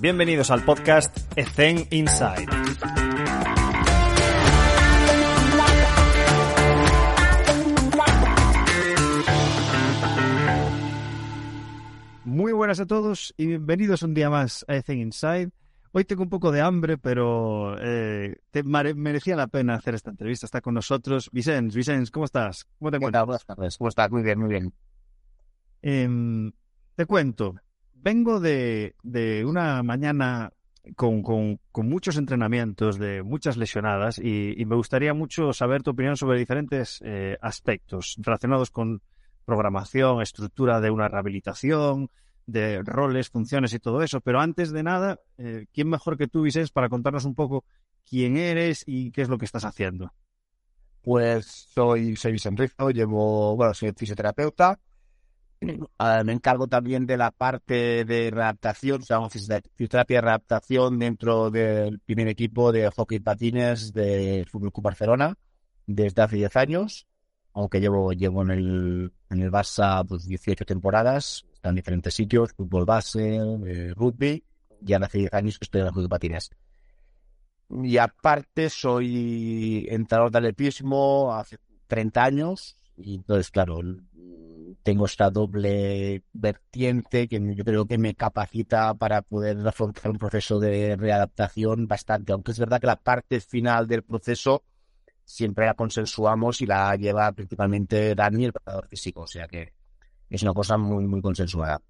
Bienvenidos al podcast Ethen Inside. Muy buenas a todos y bienvenidos un día más a Ethen Inside. Hoy tengo un poco de hambre, pero eh, te merecía la pena hacer esta entrevista. Está con nosotros Vicens. Vicens, ¿cómo estás? ¿Cómo te encuentras? Buenas tardes. ¿Cómo estás? Muy bien, muy bien. Em, te cuento, vengo de, de una mañana con, muchos entrenamientos, de muchas lesionadas, y, y, me gustaría mucho saber tu opinión sobre diferentes eh, aspectos relacionados con programación, estructura de una rehabilitación, de roles, funciones y todo eso. Pero antes de nada, eh, ¿quién mejor que tú, Vicens, para contarnos un poco quién eres y qué es lo que estás haciendo? Pues soy, soy Vicente Rizo, llevo, bueno, soy fisioterapeuta, Uh, me encargo también de la parte de readaptación, o sea, fisioterapia de readaptación dentro del primer equipo de hockey patines de Fútbol Club Barcelona desde hace 10 años, aunque llevo, llevo en el, en el Barça pues, 18 temporadas, en diferentes sitios, fútbol base, eh, rugby, y hace 10 años que estoy en el hockey patines. Y aparte soy entrenador de atletismo hace 30 años, y entonces, claro, tengo esta doble vertiente que yo creo que me capacita para poder afrontar un proceso de readaptación bastante, aunque es verdad que la parte final del proceso siempre la consensuamos y la lleva principalmente Dani, el preparador físico, o sea que es una cosa muy, muy consensuada.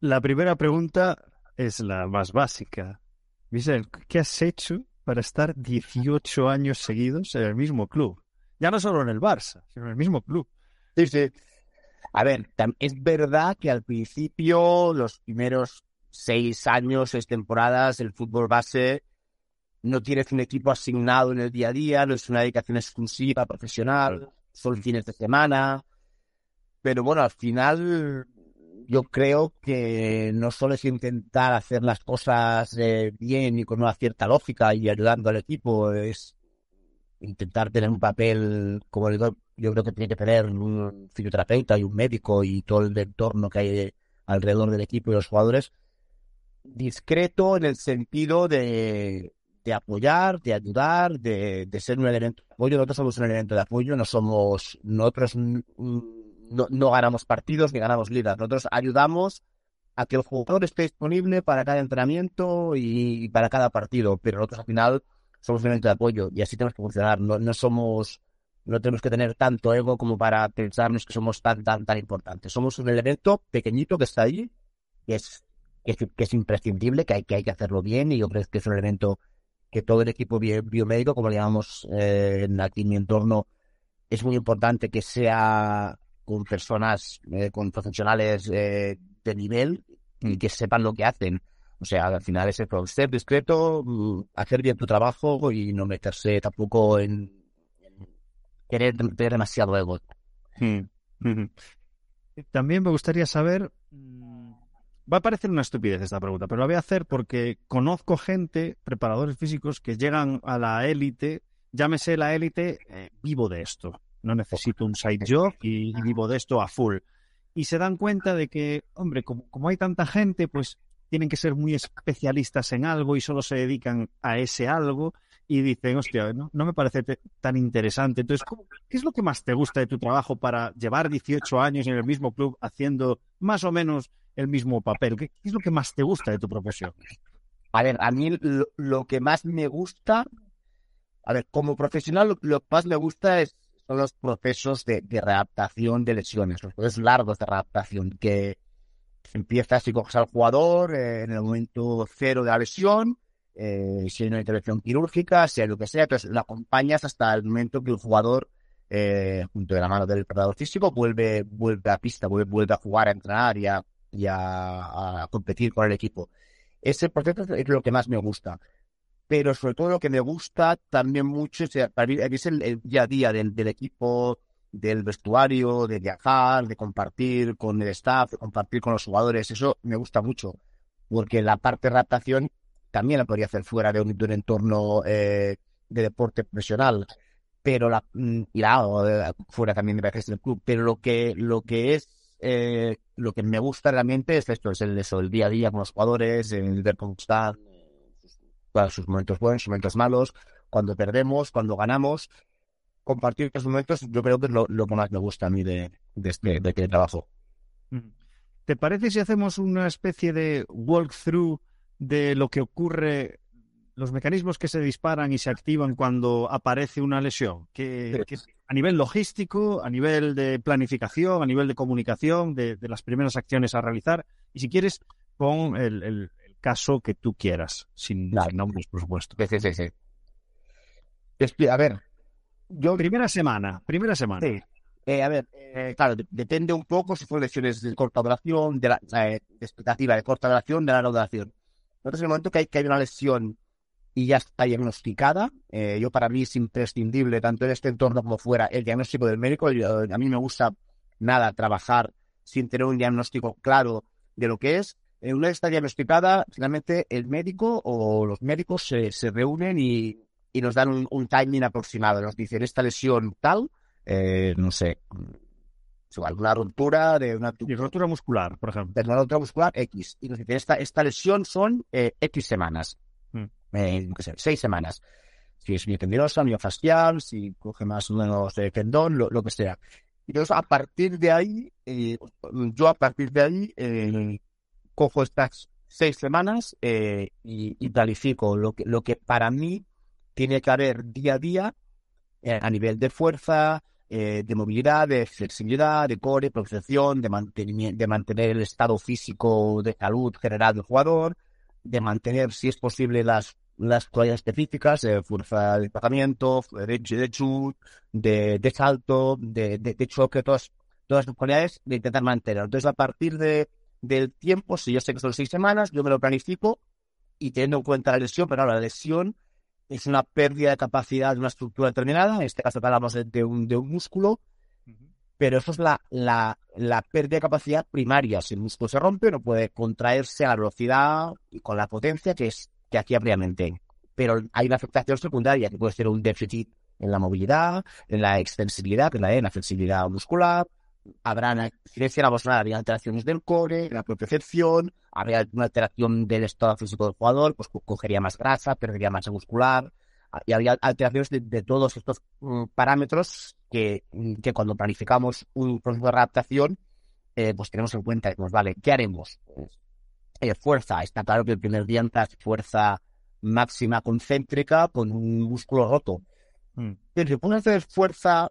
La primera pregunta es la más básica. Michel, ¿qué has hecho para estar 18 años seguidos en el mismo club? Ya no solo en el Barça, sino en el mismo club. Sí, sí. A ver, es verdad que al principio, los primeros seis años, seis temporadas, el fútbol base no tienes un equipo asignado en el día a día, no es una dedicación exclusiva, profesional, son fines de semana. Pero bueno, al final yo creo que no solo es intentar hacer las cosas eh, bien y con una cierta lógica y ayudando al equipo, es intentar tener un papel, como digo, yo creo que tiene que tener un fisioterapeuta y un médico y todo el entorno que hay alrededor del equipo y los jugadores, discreto en el sentido de, de apoyar, de ayudar, de, de, ser un elemento de apoyo. Nosotros somos un elemento de apoyo, no somos, nosotros no, ganamos partidos ni ganamos ligas, nosotros ayudamos a que el jugador esté disponible para cada entrenamiento y para cada partido, pero nosotros al final somos un elemento de apoyo y así tenemos que funcionar. No, no somos, no tenemos que tener tanto ego como para pensarnos que somos tan, tan, tan importantes. Somos un elemento pequeñito que está ahí, que es, que es, imprescindible, que hay, que hay que hacerlo bien y yo creo que es un elemento que todo el equipo biomédico, como le llamamos eh, aquí en mi entorno, es muy importante que sea con personas, eh, con profesionales eh, de nivel y que sepan lo que hacen. O sea, al final es eso, ser discreto, mm, hacer bien tu trabajo y no meterse tampoco en, querer tener demasiado ego. Hmm, También me gustaría saber, mm, va a parecer una estupidez esta pregunta, pero la voy a hacer porque conozco gente, preparadores físicos, que llegan a la élite, llámese la élite, eh, vivo de esto, no necesito un side job y, vivo de esto a full. Y se dan cuenta de que, hombre, como, como hay tanta gente, pues tienen que ser muy especialistas en algo y solo se dedican a ese algo y dicen, hostia, no, no me parece tan interesante. Entonces, ¿qué es lo que más te gusta de tu trabajo para llevar 18 años en el mismo club haciendo más o menos el mismo papel? ¿Qué, es lo que más te gusta de tu profesión? A ver, a mí lo, que más me gusta, a ver, como profesional lo, que más me gusta es, son los procesos de, de de lesiones, los procesos largos de readaptación que empiezas y coges al jugador eh, en el momento cero de la lesión, eh, si hay una intervención quirúrgica, sea lo que sea, entonces lo acompañas hasta el momento que el jugador, eh, junto de la mano del preparador físico, vuelve, vuelve a pista, vuelve, vuelve a jugar, a entrenar y, a, competir con el equipo. Ese proceso es lo que más me gusta. Pero sobre todo lo que me gusta también mucho es, es el, día a día del, del equipo, del vestuario, de viajar, de compartir con el staff, de compartir con los jugadores. Eso me gusta mucho, porque la parte de adaptación también la podría hacer fuera de un, entorno eh, de deporte profesional, pero la, mm, la fuera también de del club, pero lo que, lo que es eh, lo que me gusta realmente es esto, es el, eso, el día a día con los jugadores, el ver cómo están, sus, momentos buenos, sus momentos malos, cuando perdemos, cuando ganamos. Compartir esos momentos, yo creo que es lo, lo que más me gusta a mí de, de este, de este trabajo. ¿Te parece si hacemos una especie de walkthrough de lo que ocurre, los mecanismos que se disparan y se activan cuando aparece una lesión? Que, que a nivel logístico, a nivel de planificación, a nivel de comunicación, de, de las primeras acciones a realizar. Y si quieres, pon el, el, el caso que tú quieras, sin, Claro. sin nombres, por supuesto. Sí, sí, sí, A ver, yo Primera semana, primera semana. Sí. Eh, a ver, eh, claro, de- depende un poco si son lesiones de corta duración, de, la, eh, de expectativa de corta duración, de larga duración. Entonces, en el momento que hay, que hay una lesión y ya está diagnosticada, eh, yo para mí es imprescindible, tanto en este entorno como fuera, el diagnóstico del médico. A mí me gusta nada trabajar sin tener un diagnóstico claro de lo que es. Eh, una vez está diagnosticada, finalmente el médico o los médicos se, reúnen y, y nos dan un, timing aproximado. Nos dicen esta lesión tal, eh, no sé, igual, una ruptura de una, rotura muscular, por ejemplo. de una ruptura muscular X. Y nos esta, esta lesión son eh, X semanas, Mm. eh, sé, seis semanas. Si es miotendinosa, miofascial, si coge más o menos de tendón, lo, lo que sea. Y entonces, a partir de ahí, eh, yo a partir de ahí eh, cojo estas seis semanas eh, y, y planifico lo que, lo que para mí tiene que haber día a día eh, a nivel de fuerza, eh, de movilidad, de flexibilidad, de core, protección, de, mantenimiento, de mantener el estado físico de salud general del jugador, de mantener, si es posible, las, las cualidades específicas, eh, fuerza de desplazamiento, de, de chut, de, de salto, de, de, de choque, todas, todas las cualidades de intentar mantener. Entonces, a partir de, del tiempo, si yo sé que son seis semanas, yo me lo planifico y teniendo en cuenta la lesión, pero la lesión es una pérdida de capacidad de una estructura determinada, en este caso hablamos de, de un, de un músculo, pero eso es la, la, la pérdida de capacidad primaria. Si el músculo se rompe, no puede contraerse a la velocidad y con la potencia que es que aquí ampliamente. Pero hay una afectación secundaria que puede ser un déficit en la movilidad, en la extensibilidad, que es la, en la flexibilidad muscular. Habrá, si mencionamos nada, habría alteraciones del core, la propiocepción, habría una alteración del estado físico del jugador, pues co- cogería más grasa, perdería masa muscular, y habría alteraciones de, de todos estos mm, parámetros que, mm, que cuando planificamos un proceso de adaptación, eh, pues tenemos en cuenta, decimos, vale, ¿qué haremos? Pues, eh, fuerza, está claro que el primer día entras fuerza máxima concéntrica con un músculo roto. Mm. Pero si pones fuerza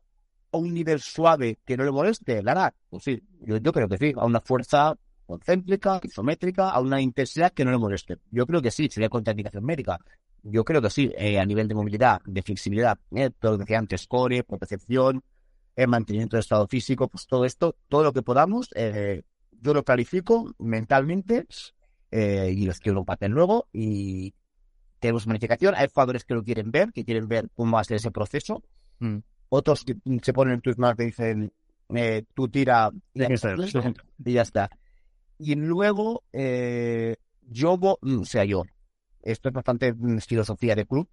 a un nivel suave que no le moleste, ¿la hará? Pues sí, yo, yo creo que sí, a una fuerza concéntrica, isométrica, a una intensidad que no le moleste. Yo creo que sí, sería contraindicación médica. Yo creo que sí, eh, a nivel de movilidad, de flexibilidad, eh, todo lo que decía antes, core, percepción, eh, mantenimiento del estado físico, pues todo esto, todo lo que podamos, yo lo clarifico mentalmente y los quiero compartir luego y tenemos planificación. Hay jugadores que lo quieren ver, que quieren ver cómo hacer ese proceso. Mm. Otros que se ponen en tus manos y dicen, eh, tú tira y ya está. Y luego, eh, yo, o sea, yo, esto es bastante filosofía de club,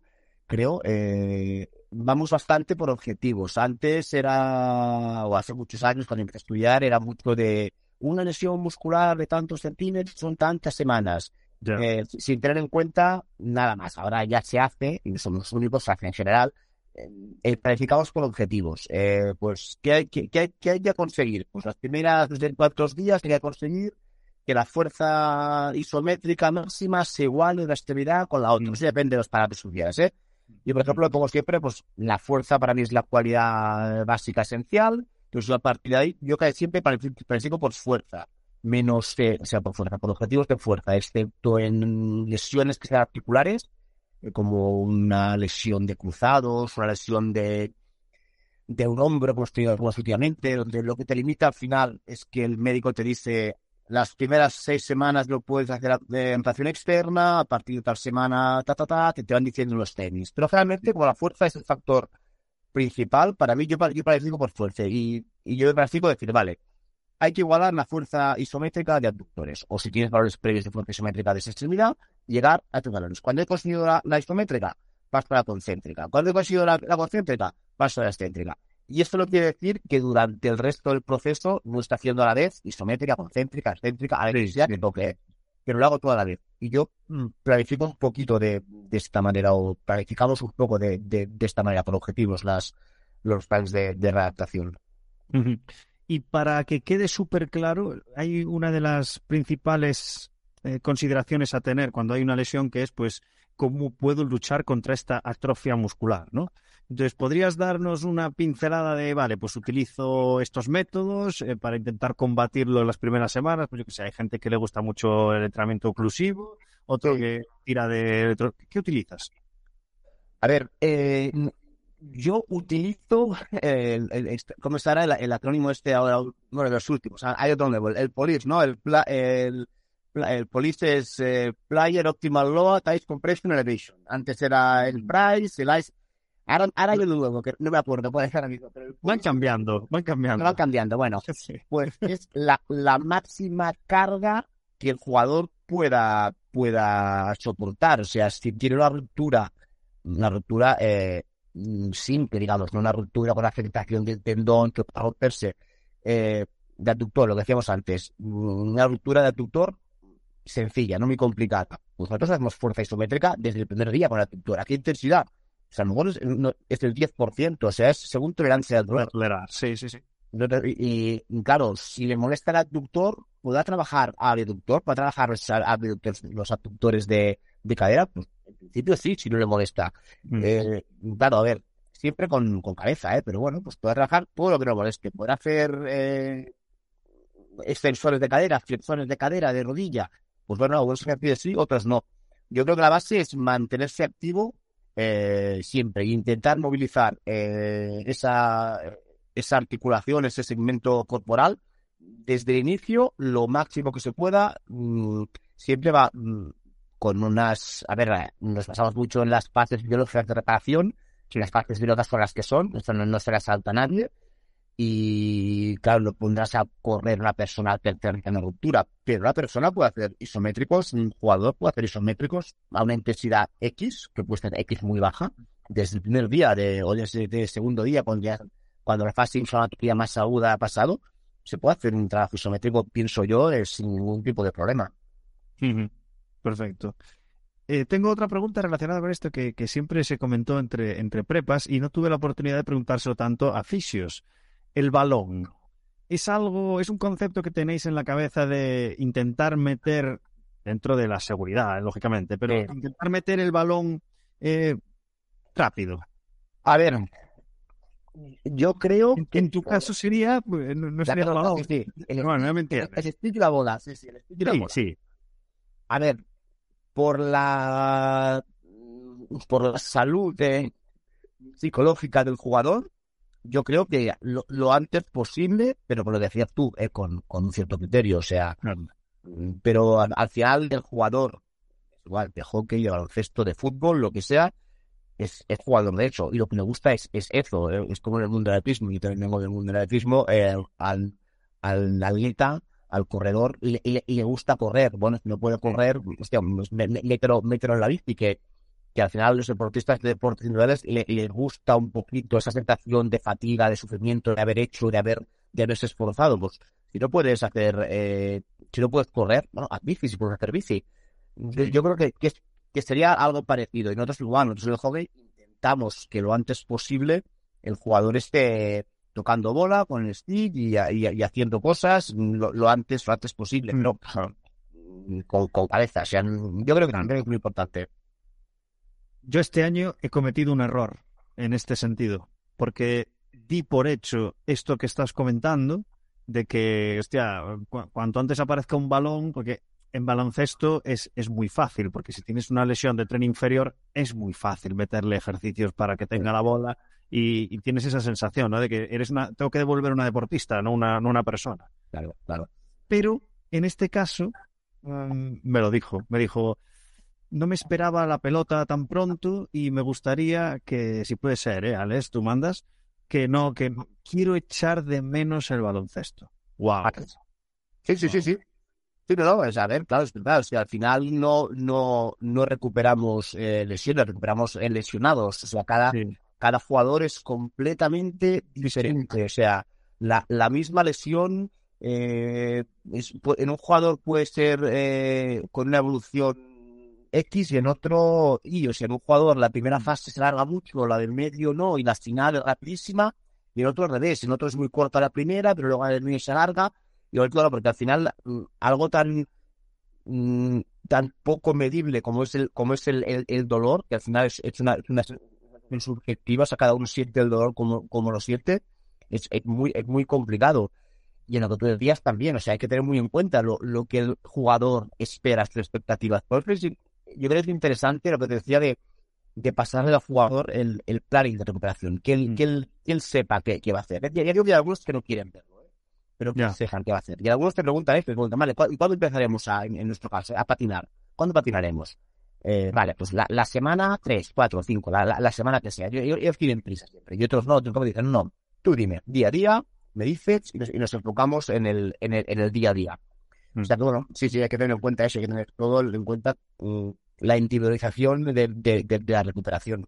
creo, eh, vamos bastante por objetivos. Antes era, o hace muchos años cuando empecé a estudiar, era mucho de una lesión muscular de tantos centímetros, son tantas semanas. Ya. Eh, sin tener en cuenta nada más. Ahora ya se hace, y somos los únicos, se hace en general, eh, planificados por objetivos. Eh, pues, ¿qué hay, qué, qué qué hay que conseguir? Pues las primeras desde cuatro días hay que conseguir que la fuerza isométrica máxima se iguale la extremidad con la otra. Eso depende de los parámetros que ¿eh? Yo, por ejemplo, como siempre, pues la fuerza para mí es la cualidad básica esencial. Entonces, a partir de ahí, yo casi siempre planifico por fuerza, menos, eh, o sea, por fuerza, por objetivos de fuerza, excepto en lesiones que sean articulares, como una lesión de cruzados, una lesión de, de un hombro, como tenido algunas últimamente, donde lo que te limita al final es que el médico te dice las primeras seis semanas lo puedes hacer de ampliación externa, a partir de tal semana, ta, ta, ta, te, te van diciendo los tenis. Pero generalmente, como la fuerza es el factor principal, para mí yo, yo por fuerza y, y yo planifico decir, vale, hay que igualar la fuerza isométrica de abductores, o si tienes valores previos de fuerza isométrica de esa extremidad, llegar a tus valores. Cuando he conseguido la, isométrica, paso a la concéntrica. Cuando he conseguido la, concéntrica, paso a la excéntrica. Y esto no quiere decir que durante el resto del proceso no está haciendo a la vez isométrica, concéntrica, excéntrica, a la que sea que toque, pero lo hago toda la vez. Y yo mm, planifico un poquito de, de esta manera, o planificamos un poco de, de, esta manera, por objetivos, las, los planes de redactación. Y para que quede súper claro, hay una de las principales eh, consideraciones a tener cuando hay una lesión que es, pues, cómo puedo luchar contra esta atrofia muscular, ¿no? Entonces, ¿podrías darnos una pincelada de, vale, pues utilizo estos métodos eh, para intentar combatirlo en las primeras semanas? Pues yo que sé, hay gente que le gusta mucho el entrenamiento oclusivo, otro que tira de... ¿Qué utilizas? A ver, eh, yo utilizo, el, el, ¿cómo estará el, el, acrónimo este ahora? Bueno, los últimos, hay otro nuevo, el POLIS, ¿no? El, el, el POLIS es eh, Player Optimal Load Tight Compression Elevation. Antes era el Price, el Ice. Ahora, ahora yo nuevo, que no me acuerdo, puede ser amigo. Pero el van cambiando, van cambiando. Van cambiando, bueno. Sí. Pues es la, la máxima carga que el jugador pueda, pueda soportar. O sea, si tiene una ruptura, una ruptura eh, simple, digamos, no una ruptura con afectación del tendón que pueda romperse eh, de aductor, lo que decíamos antes, una ruptura de aductor sencilla, no muy complicada. Pues nosotros hacemos fuerza isométrica desde el primer día con la aductor. ¿A qué intensidad? O sea, a lo mejor es, no, es del 10%, o sea, es según tolerancia al dolor. Sí, sí, sí. Y, y, claro, si le molesta el aductor, podrá trabajar abductor, para trabajar los abductores de, de cadera, pues en principio sí, si no le molesta. Mm. Eh, claro, a ver, siempre con, con, cabeza, ¿eh? Pero bueno, pues puede trabajar todo lo que no moleste. Podrá hacer eh, extensores de cadera, flexiones de cadera, de rodilla. Pues bueno, algunos ejercicios sí, otros no. Yo creo que la base es mantenerse activo eh, siempre e intentar movilizar eh, esa, esa articulación, ese segmento corporal desde el inicio lo máximo que se pueda. Mmm, siempre va mmm, con unas, a ver, nos basamos mucho en las fases biológicas de reparación, que las fases biológicas son las que son, esto no, no se las salta a nadie, y claro, lo pondrás a correr una persona al tercer en ruptura, pero la persona puede hacer isométricos, un jugador puede hacer isométricos a una intensidad X, que puede ser X muy baja, desde el primer día de, o desde el segundo día, cuando, ya, cuando la fase inflamatoria más aguda ha pasado, se puede hacer un trabajo isométrico, pienso yo, sin ningún tipo de problema. Uh -huh. Perfecto. Eh, tengo otra pregunta relacionada con esto que, que, siempre se comentó entre, entre prepas y no tuve la oportunidad de preguntárselo tanto a fisios. El balón. ¿Es algo, es un concepto que tenéis en la cabeza de intentar meter dentro de la seguridad, lógicamente, pero intentar meter el balón eh, rápido? A ver, yo creo en, que en tu caso sería, pues, no, no sería el balón. Sí, sí. El, bueno, no me entiendes. El, el stick y la bola, sí, sí, el la sí, bola. Sí, a ver, por la por la salud de, psicológica del jugador, yo creo que lo, lo antes posible, pero como lo decías tú, eh, con, con, un cierto criterio, o sea, claro. pero al, al, final del jugador, igual, de hockey, de baloncesto, de fútbol, lo que sea, es, es jugador de hecho, y lo que me gusta es, es eso, eh, es como en el mundo del atletismo, yo también vengo del mundo del atletismo, eh, al, al atleta al corredor le, le, le, gusta correr. Bueno, si no puede correr, hostia, mételo, mételo en la bici, que, que al final los deportistas de deportes individuales les le gusta un poquito esa sensación de fatiga, de sufrimiento, de haber hecho, de haber de haberse esforzado. Pues si no puedes hacer, eh, si no puedes correr, bueno, haz bici, si puedes hacer bici. Sí. Yo creo que, que, que, sería algo parecido. Y nosotros, igual, nosotros en el hockey intentamos que lo antes posible el jugador esté tocando bola con el stick y, y, y haciendo cosas lo, lo, antes lo antes posible, no con, con cabeza. O sea, yo creo que también es muy importante. Yo este año he cometido un error en este sentido, porque di por hecho esto que estás comentando, de que, hostia, cu cuanto antes aparezca un balón, porque en baloncesto es, es muy fácil, porque si tienes una lesión de tren inferior, es muy fácil meterle ejercicios para que tenga la bola y, y, tienes esa sensación, ¿no? De que eres una, tengo que devolver una deportista, no una, no una persona. Claro, claro. Pero en este caso, um, me lo dijo, me dijo, no me esperaba la pelota tan pronto y me gustaría que, si puede ser, ¿eh, Alex? Tú mandas, que no, que quiero echar de menos el baloncesto. Wow. Sí, sí, sí, sí. Sí, no, no, es a ver, claro, es verdad. O sea, al final no, no, no recuperamos eh, lesiones, recuperamos eh, lesionados. O sea, cada, sí cada jugador es completamente diferente. O sea, la, la misma lesión eh, en un jugador puede ser eh, con una evolución X y en otro Y. O sea, en un jugador la primera mm. fase se larga mucho, la del medio no, y la final es rapidísima. Y en otro al revés, en otro es muy corta la primera, pero luego la del medio se alarga. Y claro, porque al final mm, algo tan mm, tan poco medible como es el como es el, el, dolor, que al final es, es una, una sensación subjetiva, o sea, cada uno siente el dolor como, como lo siente, es, es muy, es muy complicado. Y en lo que tú decías también, o sea, hay que tener muy en cuenta lo, lo que el jugador espera, sus expectativas. Por eso yo creo que es interesante lo que te decía de, de pasarle al jugador el, el planning de recuperación, que él, mm. que él, que él sepa qué, qué, va a hacer. Ya, digo que hay algunos que no quieren verlo, ¿eh? pero que sepan qué va a hacer. Y algunos te preguntan esto, te preguntan, vale, ¿cuándo, empezaremos a, en, nuestro caso, a patinar? ¿Cuándo patinaremos? Eh, vale, pues la, la, semana 3, 4, 5, la, la, semana que sea. Yo, yo, ellos quieren prisa siempre. Y otros no, otros como dicen, no, tú dime, día a día, me dices y nos, enfocamos en el, en el, en el día a día. O sea, bueno, sí, sí, hay que tener en cuenta eso, hay que tener todo en cuenta mm, la individualización de, de, la recuperación.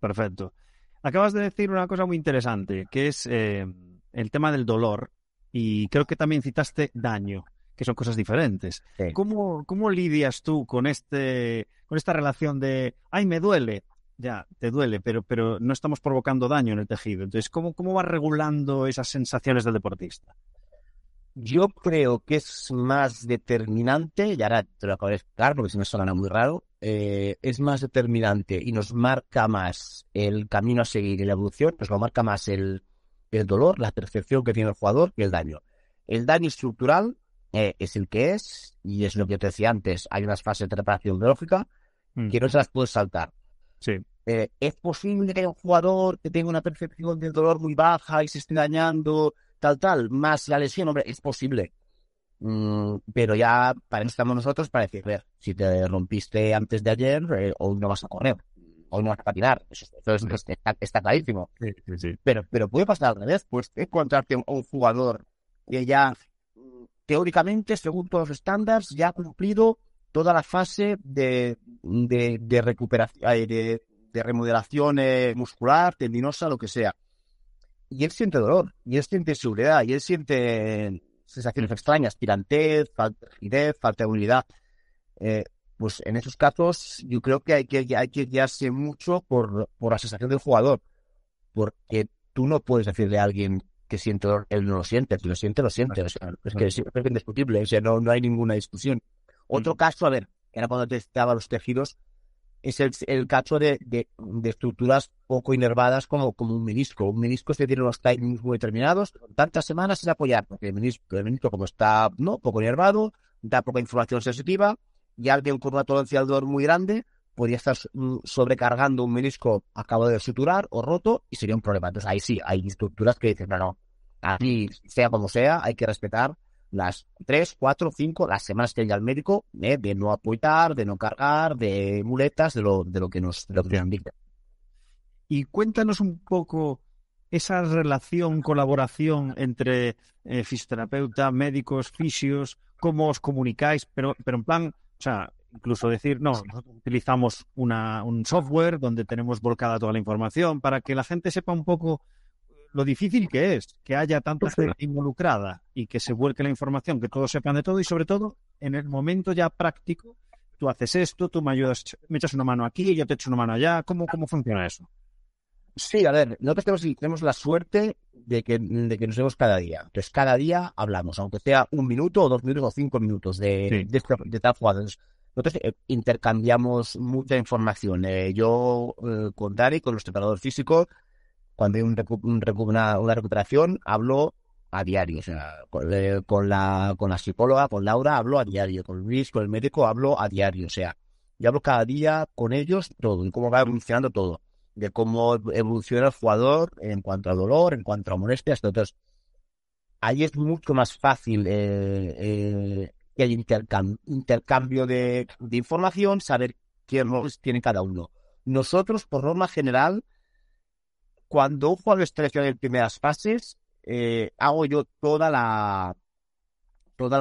Perfecto. Acabas de decir una cosa muy interesante, que es eh, el tema del dolor, y creo que también citaste daño, que son cosas diferentes. ¿Cómo, ¿Cómo lidias tú con, este, con esta relación de, ay, me duele? Ya, te duele, pero, pero no estamos provocando daño en el tejido. Entonces, ¿cómo, cómo vas regulando esas sensaciones del deportista? Yo creo que es más determinante, y ahora te lo acabo de explicar porque si no suena muy raro, eh, es más determinante y nos marca más el camino a seguir y la evolución, nos lo marca más el, el dolor, la percepción que tiene el jugador y el daño. El daño estructural eh, es el que es, y es lo que te decía antes, hay unas fases de reparación biológica mm. que no se las puedes saltar. Sí. Eh, ¿Es posible que haya un jugador que tenga una percepción del dolor muy baja y se esté dañando tal, tal, más la lesión, hombre, es posible. Mm, pero ya para eso estamos nosotros para decir, ver, si te rompiste antes de ayer, eh, hoy no vas a correr, hoy no vas a patinar. Eso, está, clarísimo. Pero, pero puede pasar al revés, pues encontrarte un, un jugador que ya teóricamente, según todos los estándares, ya ha cumplido toda la fase de, recuperación, eh, de, de remodelación eh, muscular, tendinosa, lo que sea y él siente dolor, y él siente seguridad, y él siente sensaciones extrañas, tirantez, falta de rigidez, falta de unidad. Eh, pues en esos casos yo creo que hay que, hay que guiarse mucho por la sensación del jugador, porque tú no puedes decirle a alguien que siente él no lo siente, si lo siente, lo siente, es que es, indiscutible, o sea, no, no hay ninguna discusión. Otro caso, a ver, era cuando te estaba los tejidos, es el, caso de, de, estructuras poco inervadas como, como un menisco. Un menisco se tiene unos timings muy determinados, tantas semanas sin apoyar, porque el menisco, el menisco como está no poco inervado, da poca información sensitiva, y alguien con una tolerancia al dolor muy grande podría estar mm, sobrecargando un menisco acabado de suturar o roto y sería un problema. Entonces ahí sí, hay estructuras que dicen, no, no, así sea como sea, hay que respetar las tres, cuatro, cinco, las semanas que haya al médico, eh, de no apoyar, de no cargar, de muletas, de lo, de lo que nos, de lo que indica. Y cuéntanos un poco esa relación, colaboración entre eh, fisioterapeuta, médicos, fisios, cómo os comunicáis, pero, pero en plan, o sea, incluso decir, no, nosotros utilizamos una, un software donde tenemos volcada toda la información para que la gente sepa un poco lo difícil que es que haya tanta gente involucrada y que se vuelque la información, que todos sepan de todo y sobre todo en el momento ya práctico, tú haces esto, tú me ayudas, me echas una mano aquí, yo te echo una mano allá, ¿cómo, cómo funciona eso? Sí, a ver, nosotros tenemos, la suerte de que, de que nos vemos cada día. Entonces, cada día hablamos, aunque sea un minuto o dos minutos o cinco minutos de, de, tal jugada. Nosotros eh, intercambiamos mucha información. Eh, yo eh, con Dani, con los preparadores físicos, cuando hay un una, recuperación, hablo a diario. O sea, eh, con, la, con la psicóloga, con Laura, hablo a diario. Con Luis, con el médico, hablo a diario. O sea, yo hablo cada día con ellos todo, y cómo va evolucionando todo. De cómo evoluciona el jugador en cuanto a dolor, en cuanto a molestias. Entonces, ahí es mucho más fácil eh, eh, que haya intercambio, de, información, saber qué roles tiene cada uno. Nosotros, por norma general, cuando un jugador está lesionado en primeras fases, eh, hago yo toda la toda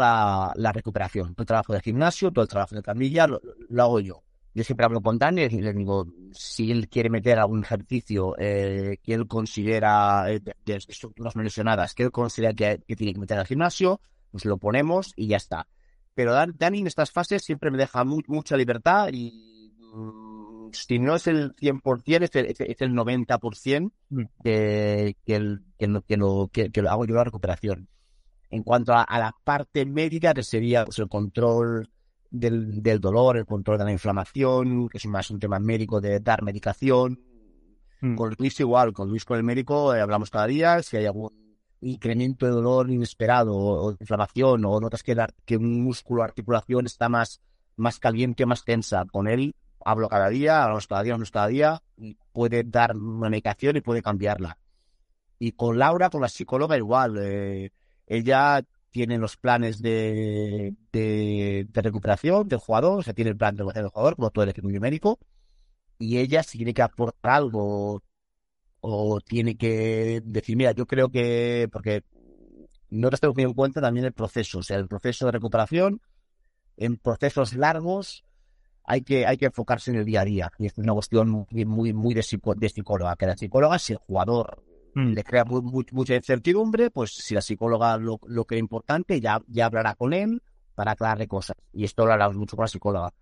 la, recuperación, todo el trabajo de gimnasio, todo el trabajo de camilla, lo, hago yo. yo siempre hablo con Dani y le digo, si él quiere meter algún ejercicio eh, que él considera eh, de, estructuras lesionadas, que él considera que, tiene que meter al gimnasio, pues lo ponemos y ya está. Pero Dani en estas fases siempre me deja mucha libertad y mm, si no es el 100%, es el, es el 90% mm. que, que, que, que, lo hago yo la recuperación. En cuanto a, la parte médica, que sería pues, el control del, del, dolor, el control de la inflamación, que es más un tema médico de dar medicación. Mm. Con Luis igual, con Luis con el médico eh, hablamos cada día, si hay algún incremento de dolor inesperado o, de inflamación o notas que, un músculo articulación está más, más caliente, más tensa, con él hablo cada día, hablamos cada día, hablamos cada día, y puede dar una medicación y puede cambiarla. Y con Laura, con la psicóloga igual, eh, ella tiene los planes de, de, recuperación del jugador, o sea, tiene el plan de recuperación del jugador, como todo el equipo médico, y ella si tiene que aportar algo o tiene que decir, mira, yo creo que, porque no te tengo en cuenta también el proceso, o sea, el proceso de recuperación, en procesos largos hay que, hay que enfocarse en el día a día, y es una cuestión muy, muy, muy de, de psicóloga, que la psicóloga, si el jugador Mm. le crea mucha incertidumbre, pues si la psicóloga lo, lo cree importante, ya, ya hablará con él para aclararle cosas. Y esto lo hablamos mucho con la psicóloga.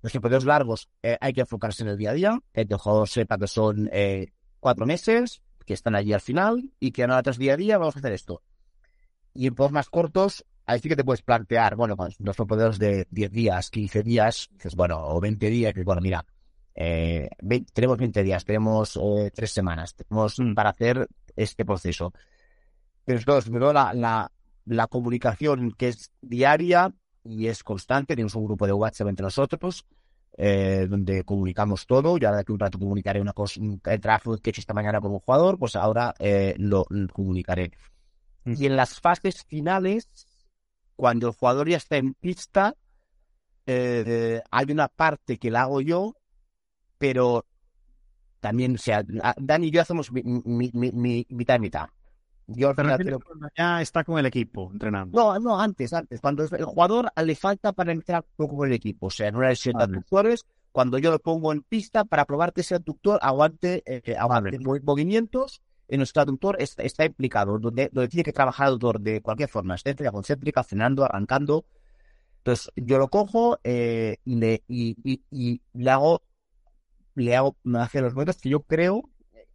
Los tiempos largos eh, hay que enfocarse en el día a día, que el jugador sepa que son eh, cuatro meses, que están allí al final y que ahora tras día a día vamos a hacer esto. Y en tiempos más cortos, ahí sí que te puedes plantear, bueno, con los poderes de 10 días, 15 días, dices, bueno, o 20 días, que bueno, mira, eh, tenemos 20 días, tenemos eh, tres semanas, tenemos mm. para hacer este proceso. Pero dos, la, la, la comunicación que es diaria y es constante, tenemos un grupo de WhatsApp entre nosotros, eh, donde comunicamos todo. Ya de que un rato comunicaré una cosa, un trabajo que he hecho esta mañana un jugador, pues ahora eh, lo, comunicaré. Y en las fases finales, cuando el jugador ya está en pista, eh, hay una parte que la hago yo pero también, o sea, Dani y yo hacemos mitad y mitad. Yo pero... ya está con el equipo entrenando. No, no, antes, antes. Cuando el jugador le falta para entrar poco con el equipo. O sea, en una sesión de aductores, cuando yo lo pongo en pista para probar que ese aductor aguante, eh, aguante movimientos, en nuestro aductor está, está, implicado, donde, donde tiene que trabajar el aductor de cualquier forma, estética, concéntrica, frenando, arrancando. Entonces, yo lo cojo eh, y, le, y, y, y le hago le hago hacia los momentos que yo creo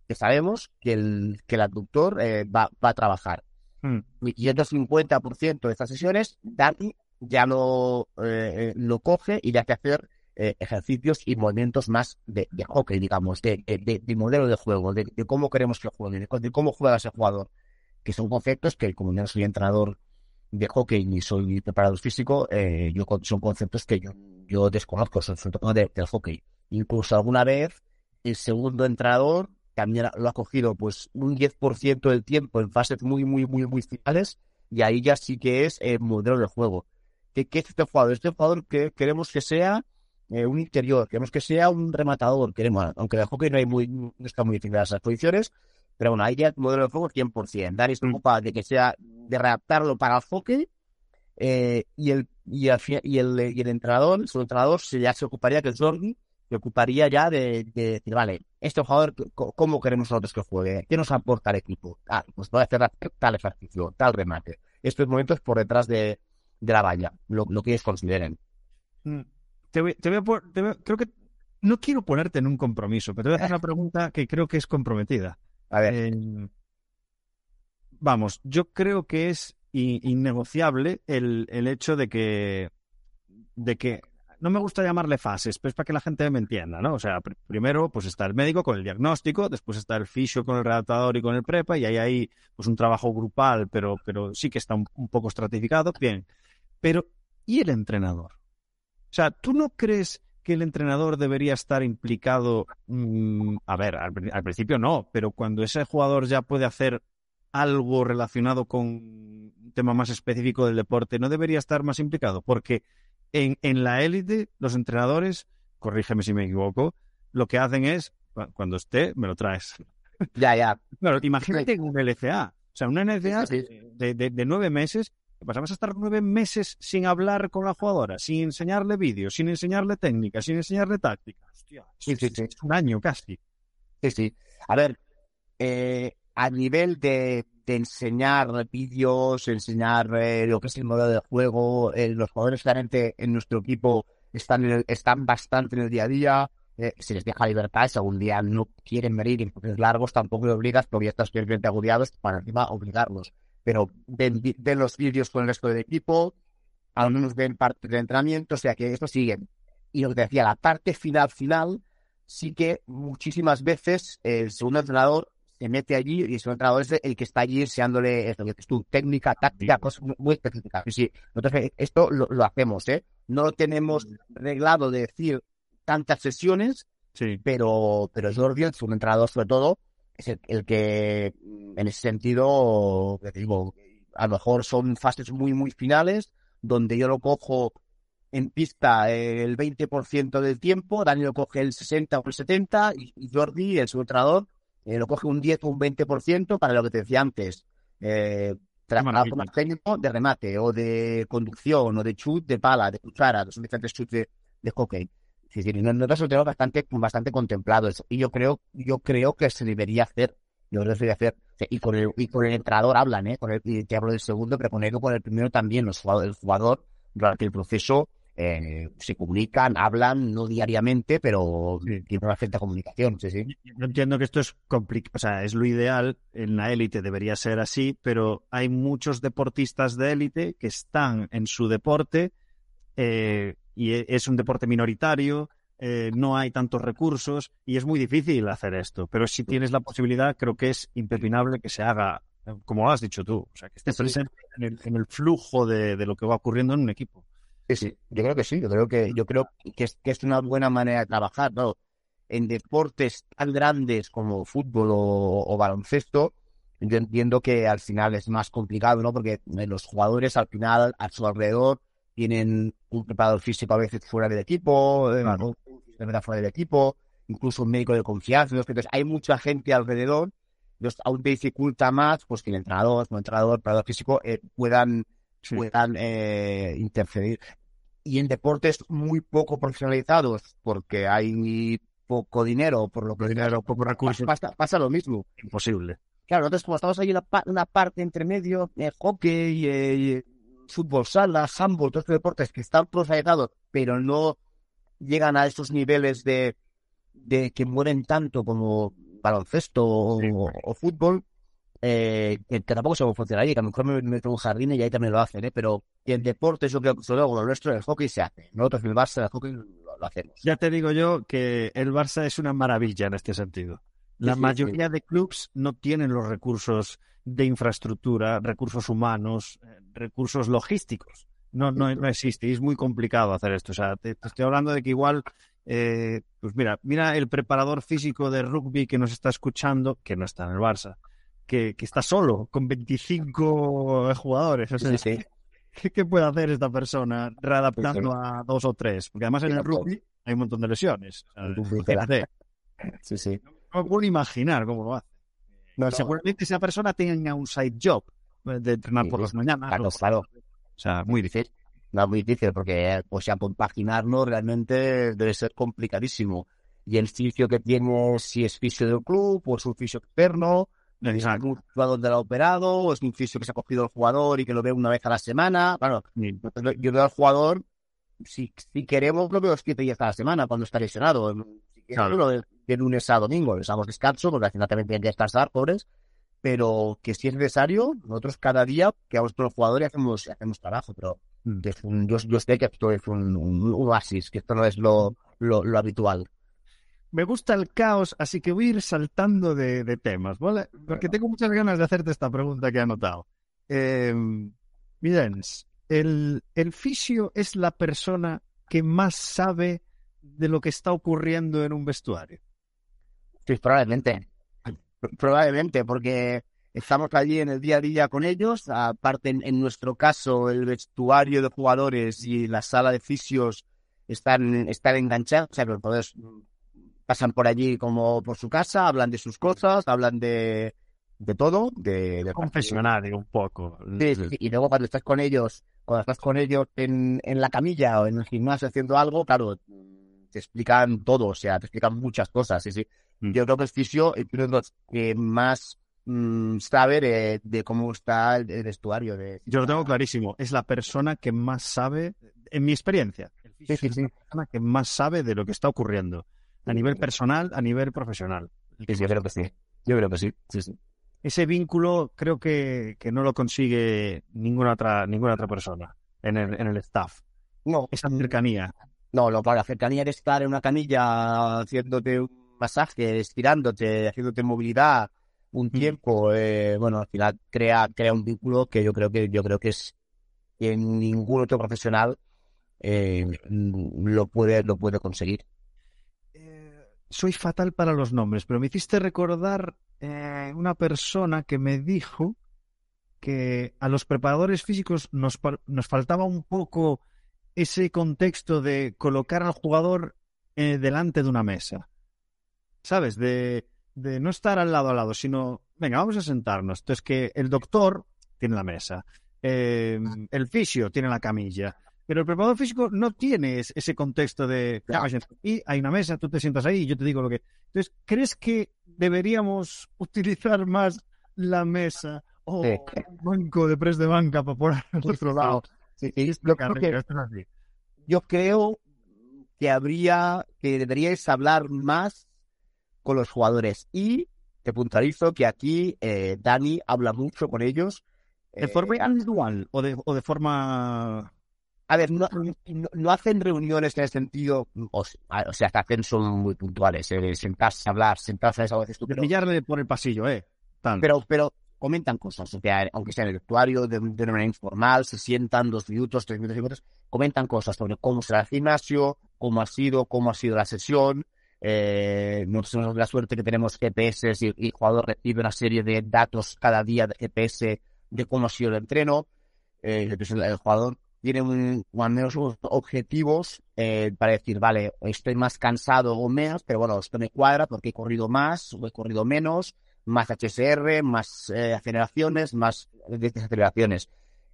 que sabemos que el, que el abductor eh, va, va, a trabajar. Hmm. Y el 50% de estas sesiones, Dani ya lo, eh, lo coge y le hace hacer eh, ejercicios y movimientos más de, de hockey, digamos, de, de, modelo de juego, de, cómo queremos que juegue, de, cómo juega ese jugador, que son conceptos que, como yo no soy entrenador de hockey ni soy preparador físico, yo son conceptos que yo, yo desconozco, son sobre del hockey. Incluso alguna vez el segundo entrenador también lo ha cogido pues un 10% del tiempo en fases muy, muy, muy, muy finales y ahí ya sí que es el modelo de juego. ¿Qué, qué es este jugador? Este jugador que queremos que sea eh, un interior, queremos que sea un rematador, queremos, aunque de hockey no, hay muy, no está muy definidas las posiciones, pero bueno, ahí ya el modelo de juego 100%. Dani se ocupa de que sea, de readaptarlo para el hockey eh, y, el, y, el, y, el, y el entrenador, su entrenador se, ya se ocuparía que el Jordi me ocuparía ya de, decir, vale, este jugador, ¿cómo queremos nosotros que juegue? ¿Qué nos aporta el equipo? Ah, pues a hacer tal ejercicio, tal remate. Estos momentos por detrás de, la valla, lo, que ellos consideren. Mm. Te voy, te voy a creo que no quiero ponerte en un compromiso, pero te voy a hacer una pregunta que creo que es comprometida. A ver. Eh, vamos, yo creo que es innegociable el, el hecho de que de que no me gusta llamarle fases, pero es para que la gente me entienda, ¿no? O sea, primero pues está el médico con el diagnóstico, después está el fisio con el redactador y con el prepa, y ahí hay pues un trabajo grupal, pero, pero sí que está un, poco estratificado, bien. Pero, ¿y el entrenador? O sea, ¿tú no crees que el entrenador debería estar implicado? Mm, a ver, al, principio no, pero cuando ese jugador ya puede hacer algo relacionado con un tema más específico del deporte, ¿no debería estar más implicado? Porque en, en la élite, los entrenadores, corrígeme si me equivoco, lo que hacen es, cuando esté, me lo traes. Ya, ya. Claro, imagínate un LCA. O sea, una LCA de, de, nueve meses ¿Qué pasa? ¿Vas a estar nueve meses sin hablar con la jugadora, sin enseñarle vídeos, sin enseñarle técnica, sin enseñarle táctica? Hostia, Sí, sí, sí. es un año casi. Sí, sí. A ver, eh, a nivel de, de enseñar vídeos, enseñar eh, lo que es el modelo de juego, eh, los jugadores claramente en nuestro equipo están, en el- están bastante en el día a día, eh, se les deja libertad, si algún día no quieren venir en procesos largos, tampoco le obligas porque ya estás suficientemente agobiados para encima obligarlos. Pero ven, ven los vídeos con el resto del equipo, al menos ven parte del entrenamiento, o sea que esto sigue. Y lo que te decía, la parte final, final, sí que muchísimas veces el segundo entrenador se mete allí y segundo entrenador es el que está allí enseñándole esto, que es tu técnica, táctica, cosas muy- muy específicas. Sí, nosotros eh, esto lo, lo hacemos, ¿eh? No lo tenemos reglado de decir tantas sesiones, Sí. pero, pero Jordi, el segundo entrenador sobre todo, es el, el que en ese sentido, digo, a lo mejor son fases muy, muy finales, donde yo lo cojo en pista el 20% del tiempo, Dani lo coge el 60 o el 70 y, Jordi, el segundo entrenador, eh, lo coge un 10 o un 20% para lo que te decía antes. Eh, trabajo más técnico de remate o de conducción o de chut de pala, de cuchara, que son diferentes chuts de, de hockey. Sí, sí, no- nosotros lo tenemos bastante, bastante contemplado eso. Y yo creo, yo creo que se debería hacer. Yo creo que se debería hacer. Y con el, y con el entrenador hablan, ¿eh? Con el, y te hablo del segundo, pero con el, con el primero también. Los jugadores, el jugador, durante el proceso, eh, se comunican, hablan, no diariamente, pero Sí. tiene una cierta comunicación, sí, sí. Yo entiendo que esto es complicado, o sea, es lo ideal, en la élite debería ser así, pero hay muchos deportistas de élite que están en su deporte eh, y e- es un deporte minoritario, eh, no hay tantos recursos y es muy difícil hacer esto, pero si tienes la posibilidad, creo que es impepinable que se haga, eh, como lo has dicho tú, o sea, que esté presente en el, en el flujo de, de lo que va ocurriendo en un equipo. Sí, yo creo que sí, yo creo que, yo creo que es, que es una buena manera de trabajar, ¿no? En deportes tan grandes como fútbol o, o baloncesto, yo entiendo que al final es más complicado, ¿no? Porque eh, los jugadores al final, a su alrededor, tienen un preparador físico a veces fuera del equipo, eh, Claro. un fisioterapeuta fuera del equipo, incluso un médico de confianza, ¿no? entonces hay mucha gente alrededor, entonces aún te dificulta más pues que el entrenador, como entrenador, preparador físico, eh, puedan Sí. puedan eh, interferir. Y en deportes muy poco profesionalizados, porque hay poco dinero, por lo que Dinero, poco recursos, pasa, pasa lo mismo. imposible. Claro, nosotros como estamos ahí en pa- una parte entre medio, eh, hockey, eh, fútbol sala, handball, todos estos deportes que están profesionalizados, pero no llegan a esos niveles de, de que mueren tanto como baloncesto o fútbol, eh, que, que tampoco se cómo funcionaría, que a lo mejor me meto en un jardín y ahí también lo hacen, ¿eh? pero en deportes yo creo que solo lo nuestro, el hockey se hace. Nosotros en el Barça, el hockey lo, lo hacemos. Ya te digo yo que el Barça es una maravilla en este sentido. La Sí, sí, mayoría de clubes no tienen los recursos de infraestructura, recursos humanos, eh, recursos logísticos. No, no, no existe y es muy complicado hacer esto. O sea, te, te estoy hablando de que igual, eh, pues mira, mira el preparador físico de rugby que nos está escuchando, que no está en el Barça, que, que está solo, con 25 jugadores. O sea, Sí, sí. ¿qué, qué puede hacer esta persona readaptando a dos o tres? Porque además en el rugby hay un montón de lesiones. Sí, sí. no puedo imaginar cómo lo hace. No, Y no, Seguramente esa persona tenga un side job eh, de entrenar Sí, por las mañanas. claro, claro. O sea, muy difícil. No, muy difícil porque, o sea, compaginarlo realmente debe ser complicadísimo. Y el fisio que tiene, si es fisio del club o es un fisio externo, Exacto. un jugador lo ha operado, o es un fisio que se ha cogido el jugador y que lo ve una vez a la semana. Claro, Sí. yo veo al jugador, si, si queremos, lo veo siete días a la semana cuando está lesionado. Si Claro. lo de, de lunes a domingo, les damos descanso porque al final también tienen que descansar, pobres. Pero que si es necesario, nosotros cada día que vamos con el jugador y hacemos, hacemos trabajo, pero Mm. es un- yo, yo sé que esto es un, un- un oasis, que esto no es lo, lo, lo habitual. Me gusta el caos, así que voy a ir saltando de, de temas, ¿vale? Porque tengo muchas ganas de hacerte esta pregunta que he anotado. Eh, Videns, el, el fisio es la persona que más sabe de lo que está ocurriendo en un vestuario. Sí, probablemente. Probablemente, porque estamos allí en el día a día con ellos. Aparte, en, en nuestro caso, el vestuario de jugadores y la sala de fisios están, están enganchados. O sea, los pasan por allí como por su casa, hablan de sus cosas, hablan de, de todo, de, de confesionario un poco. Sí, sí, y luego cuando estás con ellos, cuando estás con ellos en, en la camilla o en el gimnasio haciendo algo, claro, te explican todo, o sea, te explican muchas cosas, sí, sí. Mm. Yo creo que el fisio es uno de los que más mm, sabe de, de cómo está el, el vestuario. De... Yo lo tengo clarísimo. Es la persona que más sabe, en mi experiencia, el fisio Sí, sí, es sí. la persona que más sabe de lo que está ocurriendo. A nivel personal, a nivel profesional. Sí, sí, yo creo que sí. Yo creo que sí. sí, sí. Ese vínculo creo que, que no lo consigue ninguna otra, ninguna otra persona en el, en el staff. No, Esa cercanía. no, claro, la cercanía de estar en una camilla haciéndote un masaje, estirándote, haciéndote movilidad un tiempo, eh, bueno, al final crea, crea un vínculo que yo creo que yo creo que es que ningún otro profesional eh, lo puede lo puede conseguir. Soy fatal para los nombres, pero me hiciste recordar eh, una persona que me dijo que a los preparadores físicos nos, nos faltaba un poco ese contexto de colocar al jugador eh, delante de una mesa. ¿Sabes? De, de no estar al lado a lado, sino, venga, vamos a sentarnos. Entonces, que el doctor tiene la mesa, eh, el fisio tiene la camilla, pero el preparador físico no tiene es- ese contexto de, Ya. y hay una mesa, tú te sientas ahí y yo te digo lo que... Entonces, ¿crees que deberíamos utilizar más la mesa o Sí. un banco de press de banca para poner al otro lado? Sí, sí, yo creo que yo creo que habría, que deberíais hablar más con los jugadores. Y te puntualizo que aquí eh, Dani habla mucho con ellos. ¿De Eh, forma individual o de, o de forma... a ver, no, no- no hacen reuniones en el sentido, o, o sea, que hacen son muy puntuales, eh, sentarse a hablar, sentarse a veces tú, de pero, pillarle por el pasillo, eh? Pero, pero comentan cosas, o sea, aunque sea en el vestuario, de, de manera informal, se sientan dos minutos, tres minutos, minutos, comentan cosas sobre cómo será el gimnasio, cómo ha sido, cómo ha sido la sesión. Eh, nosotros tenemos la suerte que tenemos GPS y, y el jugador recibe una serie de datos cada día de GPS de cómo ha sido el entreno. Eh, el jugador tiene un, al menos unos objetivos eh, para decir, vale, estoy más cansado o menos, pero bueno, esto me cuadra porque he corrido más he corrido menos, más HSR, más eh, aceleraciones, más desaceleraciones.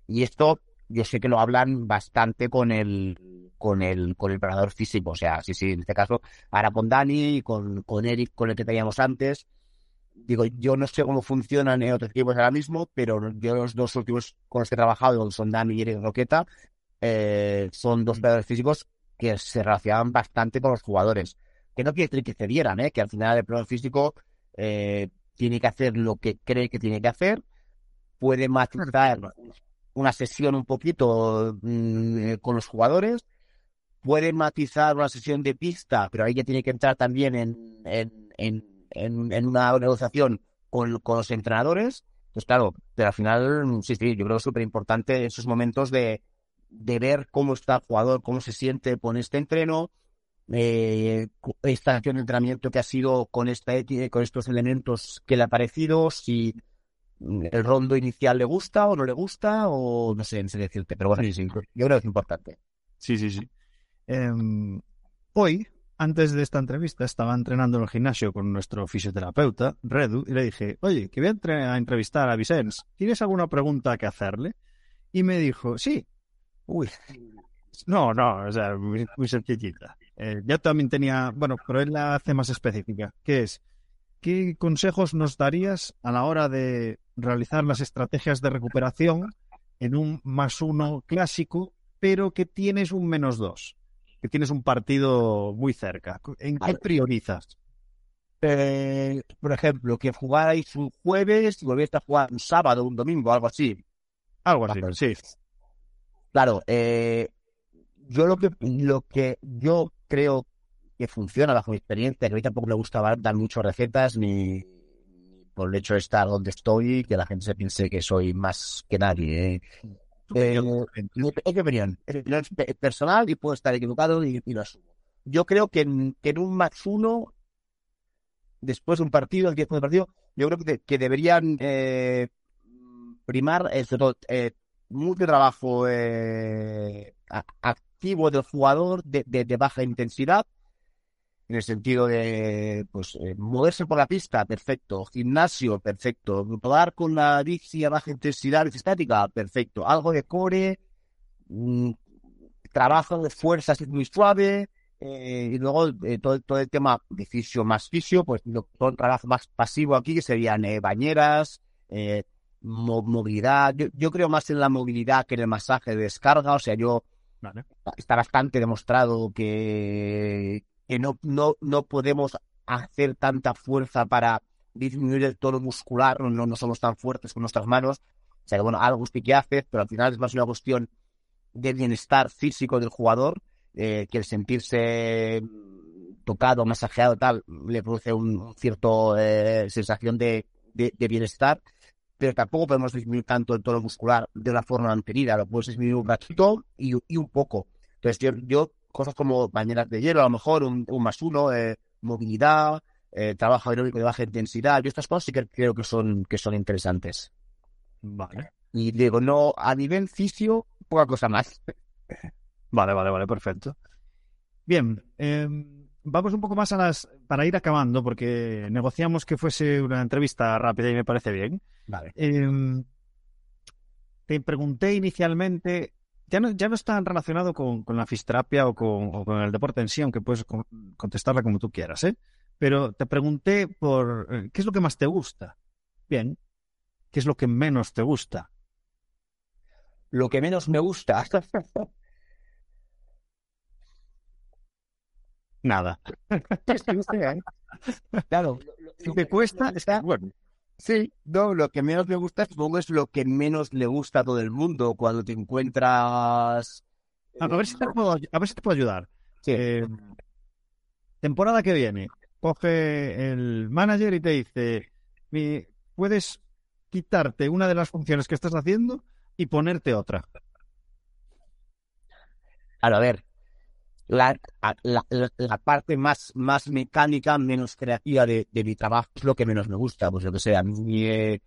Y esto yo sé que lo hablan bastante con el con el con el preparador físico, o sea, sí, sí, en este caso, ahora con Dani y con, con Eric, con el que teníamos antes. Digo, yo no sé cómo funcionan en otros equipos ahora mismo, pero yo los dos últimos con los que he trabajado, son Dani y Eric Roqueta, eh, son dos preparadores físicos que se relacionaban bastante con los jugadores. Que no quiere decir que cedieran, ¿eh? que al final el preparador físico eh, tiene que hacer lo que cree que tiene que hacer, puede matizar una sesión un poquito mm, eh, con los jugadores, puede matizar una sesión de pista, pero ahí ya tiene que entrar también en, en, en, en, en una negociación con, con los entrenadores. Pues claro, pero al final, sí, sí, yo creo que es súper importante esos momentos de, de ver cómo está el jugador, cómo se siente con este entreno, eh, esta acción de entrenamiento que ha sido con esta con estos elementos que le ha parecido, si mm, el rondo inicial le gusta o no le gusta, o no sé, no sé decirte, pero bueno, Sí, sí. yo creo que es importante. Sí, sí, sí. Em, hoy, antes de esta entrevista, estaba entrenando en el gimnasio con nuestro fisioterapeuta, Redu, y le dije, oye, que voy a, entre- a entrevistar a Vicens. ¿Tienes alguna pregunta que hacerle? Y me dijo, sí. Uy. No, no, o sea, muy, muy sencillita. Eh, yo también tenía, bueno, pero él la hace más específica, que es, ¿qué consejos nos darías a la hora de realizar las estrategias de recuperación en un más uno clásico, pero que tienes un menos dos? Que tienes un partido muy cerca. ¿En qué priorizas? Eh, por ejemplo, que jugarais un jueves y volvierais a jugar un sábado, un domingo, algo así. Algo así, sí. Claro, eh, yo lo que, lo que yo creo que funciona bajo mi experiencia, que a mí tampoco me gusta dar muchas recetas ni, ni por el hecho de estar donde estoy, que la gente se piense que soy más que nadie. ¿eh? Eh, mi- es mi opinión, es personal y puedo estar equivocado y, y lo asumo. Yo creo que en, que en un max uno, después de un partido, el tiempo del partido, yo creo que, de- que deberían eh, primar sobre todo, eh, mucho trabajo eh, a- activo del jugador de, de- de baja intensidad en el sentido de pues eh, moverse por la pista, perfecto, gimnasio, perfecto, probar con la bici a baja intensidad estática, perfecto, algo de core, mm, trabajo de fuerzas es muy suave, eh, y luego eh, todo, todo el tema de fisio más fisio, pues todo el trabajo más pasivo aquí, que serían bañeras, movilidad, yo, yo, creo más en la movilidad que en el masaje de descarga, o sea, yo está bastante demostrado que que no, no, no podemos hacer tanta fuerza para disminuir el tono muscular, no, no somos tan fuertes con nuestras manos. O sea que, bueno, algo sí que hace, pero al final es más una cuestión de bienestar físico del jugador, eh, que el sentirse tocado, masajeado, tal, le produce un, cierto eh, sensación de, de, bienestar, pero tampoco podemos disminuir tanto el tono muscular de una forma mantenida, lo puedes disminuir un ratito y, y un poco. Entonces yo, yo cosas como bañeras de hielo, a lo mejor un, más uno, eh, movilidad, eh, trabajo aeróbico de baja intensidad. Yo estas cosas sí que creo que son, que son interesantes. Vale. Y digo, no, a nivel fisio, poca cosa más. Vale, vale, vale, perfecto. Bien, em, vamos un poco más a las. para ir acabando, porque negociamos que fuese una entrevista rápida y me parece bien. Vale. Em, te pregunté inicialmente ya no, ya no está relacionado con, la fisioterapia o con, el deporte en sí, aunque puedes contestarla como tú quieras, ¿eh? Pero te pregunté por eh, qué es lo que más te gusta. Bien, ¿qué es lo que menos te gusta? Lo que menos me gusta. Nada. claro. Si te cuesta, está bueno. Sí, no, lo que menos me gusta supongo es lo que menos le gusta a todo el mundo cuando te encuentras. A ver si te puedo, a ver si te puedo ayudar. Sí. Eh, temporada que viene, coge el manager y te dice: Puedes quitarte una de las funciones que estás haciendo y ponerte otra. a ver, la, la, parte más, más mecánica, menos creativa de, mi trabajo es lo que menos me gusta. Pues lo que sea, eh,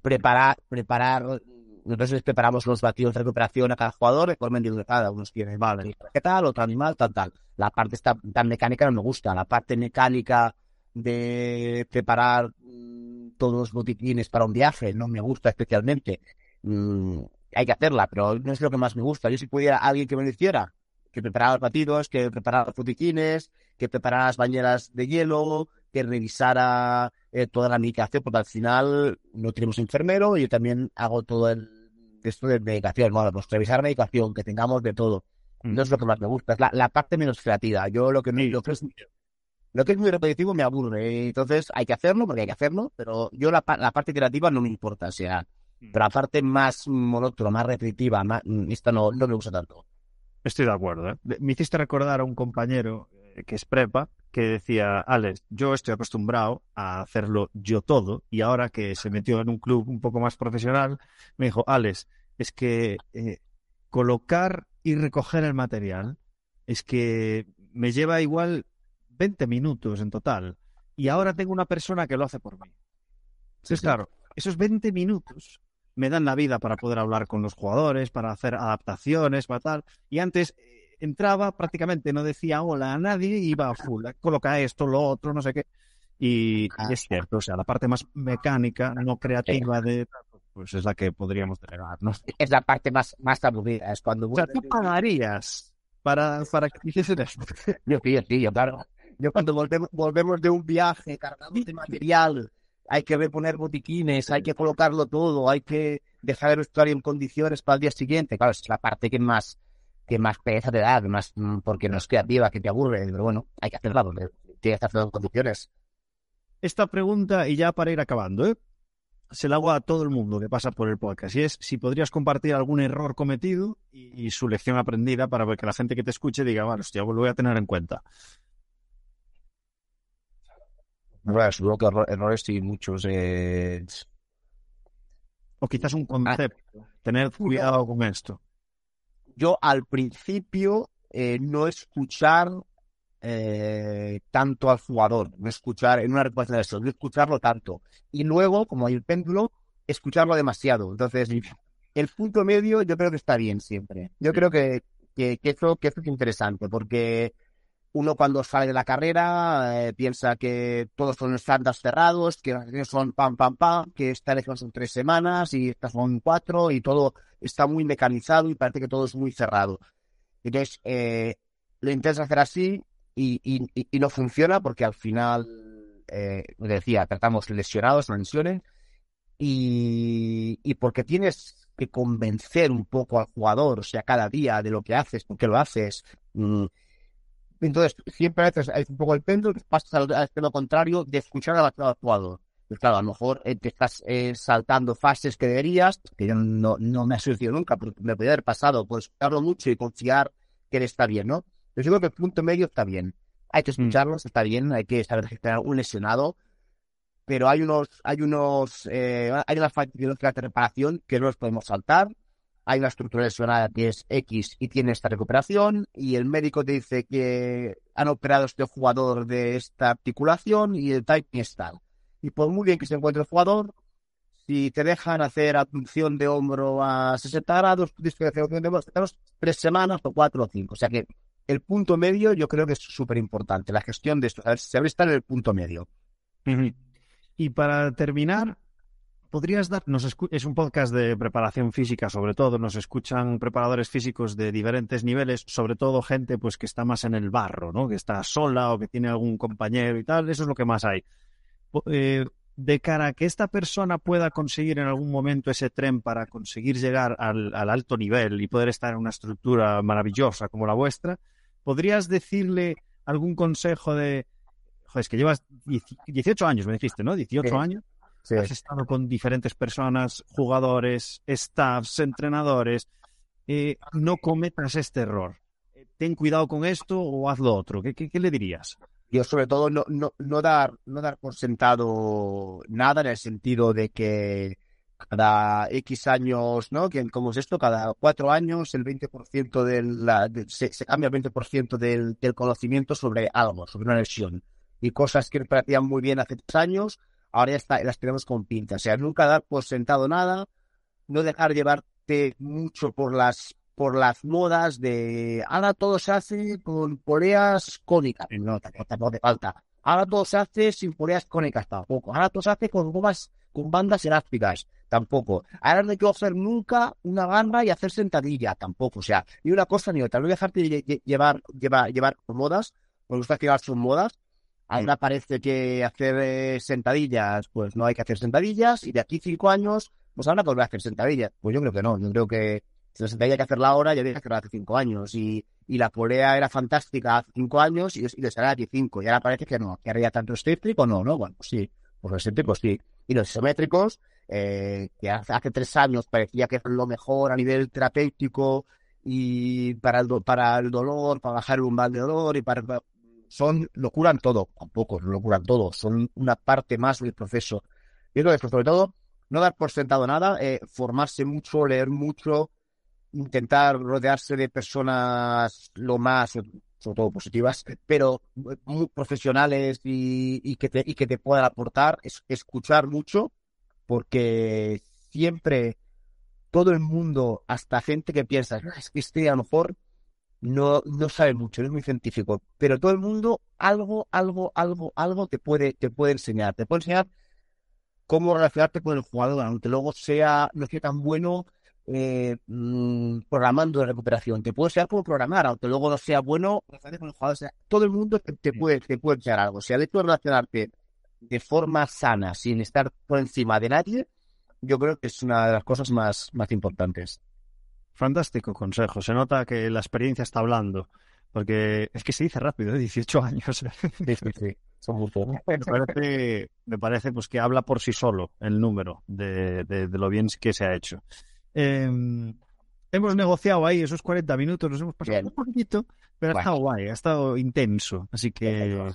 preparar, preparar, nosotros preparamos los batidos de recuperación a cada jugador de forma individualizada. Unos tienen, vale, ¿qué tal? Otro animal, tal, tal. La parte esta, tan mecánica no me gusta. La parte mecánica de preparar mm, todos los botiquines para un viaje no me gusta especialmente. Mm, hay que hacerla, pero no es lo que más me gusta. Yo si pudiera alguien que me lo hiciera, que preparar los batidos, que preparar los botiquines, que preparar las bañeras de hielo, que revisara eh, toda la medicación, porque al final no tenemos enfermero y yo también hago todo el esto de medicación, bueno, pues revisar medicación, que tengamos de todo. No es lo que más me gusta, es la, parte menos creativa. Yo lo que, lo que es lo que es muy repetitivo me aburre. Entonces hay que hacerlo porque hay que hacerlo, pero yo la, la parte creativa no me importa. O sea, mm. pero la parte más monótona, más repetitiva, más, esta no, no me gusta tanto. Estoy de acuerdo. ¿eh? Me hiciste recordar a un compañero eh, que es prepa que decía, Alex, yo estoy acostumbrado a hacerlo yo todo y ahora que se metió en un club un poco más profesional, me dijo, Alex, es que eh, colocar y recoger el material es que me lleva igual 20 minutos en total y ahora tengo una persona que lo hace por mí. Entonces, claro, esos 20 minutos me dan la vida para poder hablar con los jugadores, para hacer adaptaciones, para tal. Y antes eh, entraba prácticamente, no decía hola a nadie, iba a full, coloca esto, lo otro, no sé qué. Y, ah. es cierto, o sea, la parte más mecánica, no creativa de pues es la que podríamos delegar, ¿no? Es la parte más, más aburrida, es cuando... O sea, tú pagarías para, para que hiciesen esto. Yo sí, sí, yo claro. Yo cuando volvemos, volvemos de un viaje cargado de material hay que reponer botiquines, hay que colocarlo todo, hay que dejar el vestuario en condiciones para el día siguiente. Claro, es la parte que más que más pereza te da, más mm, porque no es creativa, que te aburre, pero bueno, hay que hacerla porque tienes que hacerlo en condiciones. Esta pregunta, y ya para ir acabando, ¿eh? se la hago a todo el mundo que pasa por el podcast, y es si podrías compartir algún error cometido y, su lección aprendida para que la gente que te escuche diga, bueno, hostia, lo voy a tener en cuenta. Seguro que errores y muchos. Eh... O quizás un concepto. Tener cuidado con esto. Yo al principio eh, no escuchar eh, tanto al jugador, no escuchar en una recuperación de eso, no escucharlo tanto. Y luego, como hay el péndulo, escucharlo demasiado. Entonces, el punto medio yo creo que está bien siempre. Yo creo que, que, eso, que eso es interesante, porque uno cuando sale de la carrera eh, piensa que todos son estándares cerrados, que son pam, pam, pam, que esta vez son tres semanas y estas son cuatro y todo está muy mecanizado y parece que todo es muy cerrado. Entonces, eh, lo intentas hacer así y, y, no funciona porque al final, eh, decía, tratamos lesionados, lesiones, y, y porque tienes que convencer un poco al jugador, o sea, cada día de lo que haces, por qué lo haces. Mm, entonces, siempre a veces hay un poco el péndulo, pasas al, extremo contrario de escuchar al, jugador. Pues claro, a lo mejor eh, te estás eh, saltando fases que deberías, que yo no, no me ha sucedido nunca, pero me podría haber pasado, pues escucharlo mucho y confiar que él está bien, ¿no? Yo creo que el punto medio está bien. Hay que mm. escucharlos, está bien, hay que saber gestionar un lesionado, pero hay unos, hay unos, eh, hay una fase de reparación que no los podemos saltar, hay una estructura lesionada que es X y tiene esta recuperación y el médico te dice que han operado este jugador de esta articulación y el timing está. Y por muy bien que se encuentre el jugador, si te dejan hacer abducción de hombro a 60 grados, tienes que hacer de hombro tres semanas o cuatro o cinco. O sea que el punto medio yo creo que es súper importante, la gestión de esto, saber estar en el punto medio. Y para terminar, ¿podrías dar, es un podcast de preparación física sobre todo, nos escuchan preparadores físicos de diferentes niveles, sobre todo gente pues que está más en el barro, ¿no? Que está sola o que tiene algún compañero y tal, eso es lo que más hay. Eh, de cara a que esta persona pueda conseguir en algún momento ese tren para conseguir llegar al, alto nivel y poder estar en una estructura maravillosa como la vuestra, ¿podrías decirle algún consejo de, joder, es que llevas 18 años, me dijiste, ¿no? 18 años. Has estado con diferentes personas, jugadores, staffs, entrenadores. Eh, no cometas este error. Ten cuidado con esto o haz lo otro. ¿Qué, le dirías? Yo sobre todo no, no, no, dar, no dar por sentado nada en el sentido de que cada X años, ¿no? Que, ¿Cómo es esto? Cada cuatro años el 20% del, la, se, cambia el 20% del, del conocimiento sobre algo, sobre una lesión. Y cosas que parecían muy bien hace tres años, ahora ya está, las tenemos con pinta. O sea, nunca dar por sentado nada, no dejar llevarte mucho por las por las modas de ahora todo se hace con poleas cónicas. No, tampoco te falta. Ahora todo se hace sin poleas cónicas tampoco. Ahora todo se hace con gomas, con bandas elásticas tampoco. Ahora no hay que hacer nunca una gamba y hacer sentadilla tampoco. O sea, ni una cosa ni otra. No dejarte llevar, llevar, llevar modas, me gusta llevar sus modas, Ahora parece que hacer eh, sentadillas, pues no hay que hacer sentadillas, y de aquí cinco años, pues ahora volver a hacer sentadillas. Pues yo creo que no, yo creo que si la sentadilla hay que hacerla ahora, ya había que hacerla hace cinco años, y, y la polea era fantástica hace cinco años, y, y le sale aquí cinco, y ahora parece que no, que ahora ya tanto excéntrico, no, no, bueno, pues sí, pues los excéntricos sí, y los isométricos, eh, que hace, hace, tres años parecía que es lo mejor a nivel terapéutico, y para el, para el dolor, para bajar el umbral de dolor, y para son, lo curan todo, tampoco lo curan todo, son una parte más del proceso. Y creo que sobre todo, no dar por sentado nada, eh, formarse mucho, leer mucho, intentar rodearse de personas lo más, sobre todo positivas, pero muy profesionales y, que, te, y que te puedan aportar, es, escuchar mucho, porque siempre todo el mundo, hasta gente que piensa, es que este a lo mejor no, no sabe mucho, no es muy científico, pero todo el mundo algo, algo, algo, algo te puede, te puede enseñar. Te puede enseñar cómo relacionarte con el jugador, aunque luego sea, no sea tan bueno eh, mm, programando de recuperación. Te puede enseñar cómo programar, aunque luego no sea bueno con el jugador. todo el mundo te, puede, te puede enseñar algo. O sea, el hecho de relacionarte de forma sana, sin estar por encima de nadie, yo creo que es una de las cosas más, más importantes. Fantástico consejo. Se nota que la experiencia está hablando. Porque es que se dice rápido, ¿eh? 18 años. Sí, sí, sí. Son me parece, me parece pues, que habla por sí solo el número de, de, lo bien que se ha hecho. Em, hemos negociado ahí esos 40 minutos, nos hemos pasado un poquito, pero ha estado guay, ha estado intenso. Así que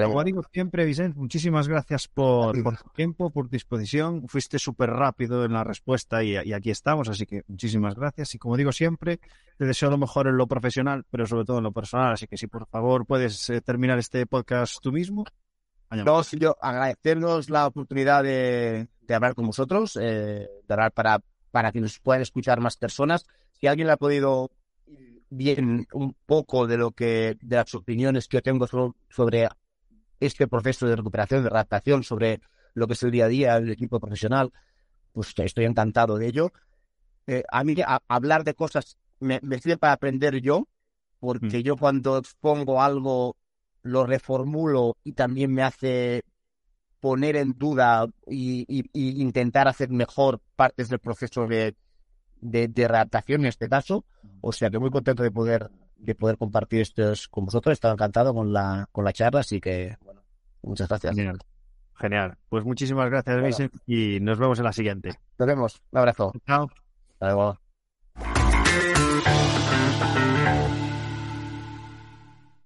como digo siempre, Vicente, muchísimas gracias por, tu tiempo, por disposición. Fuiste súper rápido en la respuesta y, aquí estamos, así que muchísimas gracias. Y como digo siempre, te deseo lo mejor en lo profesional, pero sobre todo en lo personal. Así que si por favor puedes eh, terminar este podcast tú mismo. No, yo agradecernos la oportunidad de, hablar con vosotros, eh, de hablar para, para que nos puedan escuchar más personas. Si alguien le ha podido bien un poco de lo que, de las opiniones que yo tengo sobre, este proceso de recuperación, de adaptación, sobre lo que es el día a día del equipo profesional, pues estoy encantado de ello. Eh, a mí hablar de cosas me, sirve para aprender yo, porque mm. yo cuando expongo algo lo reformulo y también me hace poner en duda y, intentar hacer mejor partes del proceso de, de, de, readaptación en este caso. O sea que muy contento de poder de poder compartir estos con vosotros. He estado encantado con la, con la charla, así que bueno, muchas gracias. Genial. Genial. Pues muchísimas gracias, bueno. Y nos vemos en la siguiente. Nos vemos. Un abrazo. Chao. Hasta luego.